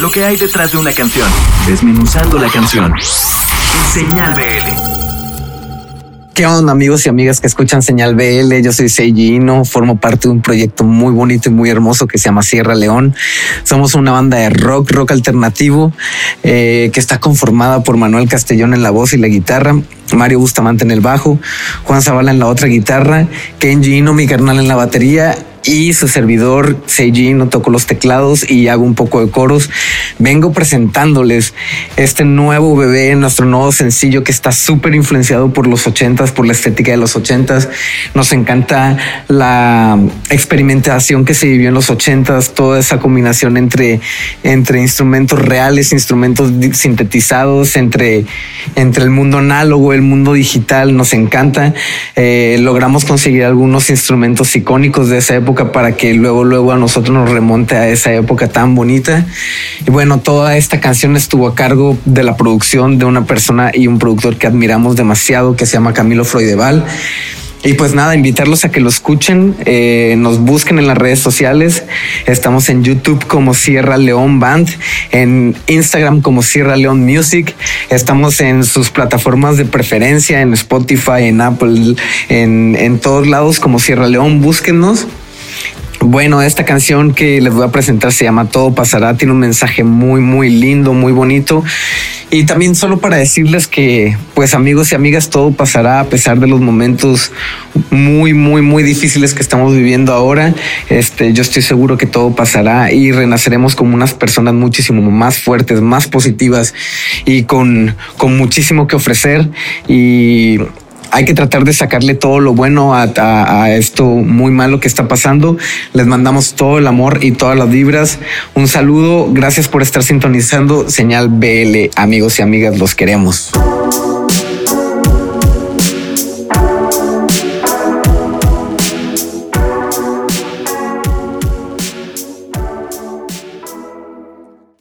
lo que hay detrás de una canción, desmenuzando la canción. Señal BL. ¿Qué onda amigos y amigas que escuchan Señal BL? Yo soy Seijino, formo parte de un proyecto muy bonito y muy hermoso que se llama Sierra León. Somos una banda de rock, rock alternativo, eh, que está conformada por Manuel Castellón en la voz y la guitarra, Mario Bustamante en el bajo, Juan Zavala en la otra guitarra, Kenji Ino, mi carnal en la batería y su servidor Seiji no toco los teclados y hago un poco de coros. Vengo presentándoles este nuevo bebé, nuestro nuevo sencillo que está súper influenciado por los ochentas, por la estética de los ochentas. Nos encanta la experimentación que se vivió en los ochentas, toda esa combinación entre, entre instrumentos reales, instrumentos sintetizados, entre, entre el mundo análogo, el mundo digital. Nos encanta. Eh, logramos conseguir algunos instrumentos icónicos de esa época para que luego, luego a nosotros nos remonte a esa época tan bonita. Y bueno, toda esta canción estuvo a cargo de la producción de una persona y un productor que admiramos demasiado, que se llama Camilo Freudeval. Y pues nada, invitarlos a que lo escuchen, eh, nos busquen en las redes sociales. Estamos en YouTube como Sierra León Band, en Instagram como Sierra León Music. Estamos en sus plataformas de preferencia, en Spotify, en Apple, en, en todos lados como Sierra León. Búsquenos. Bueno, esta canción que les voy a presentar se llama Todo pasará, tiene un mensaje muy, muy lindo, muy bonito. Y también solo para decirles que, pues amigos y amigas, todo pasará a pesar de los momentos muy, muy, muy difíciles que estamos viviendo ahora. Este, yo estoy seguro que todo pasará y renaceremos como unas personas muchísimo más fuertes, más positivas y con, con muchísimo que ofrecer. Y hay que tratar de sacarle todo lo bueno a, esto muy malo que está pasando. Les mandamos todo el amor y todas las vibras. Un saludo, gracias por estar sintonizando Señal BL, amigos y amigas, los queremos.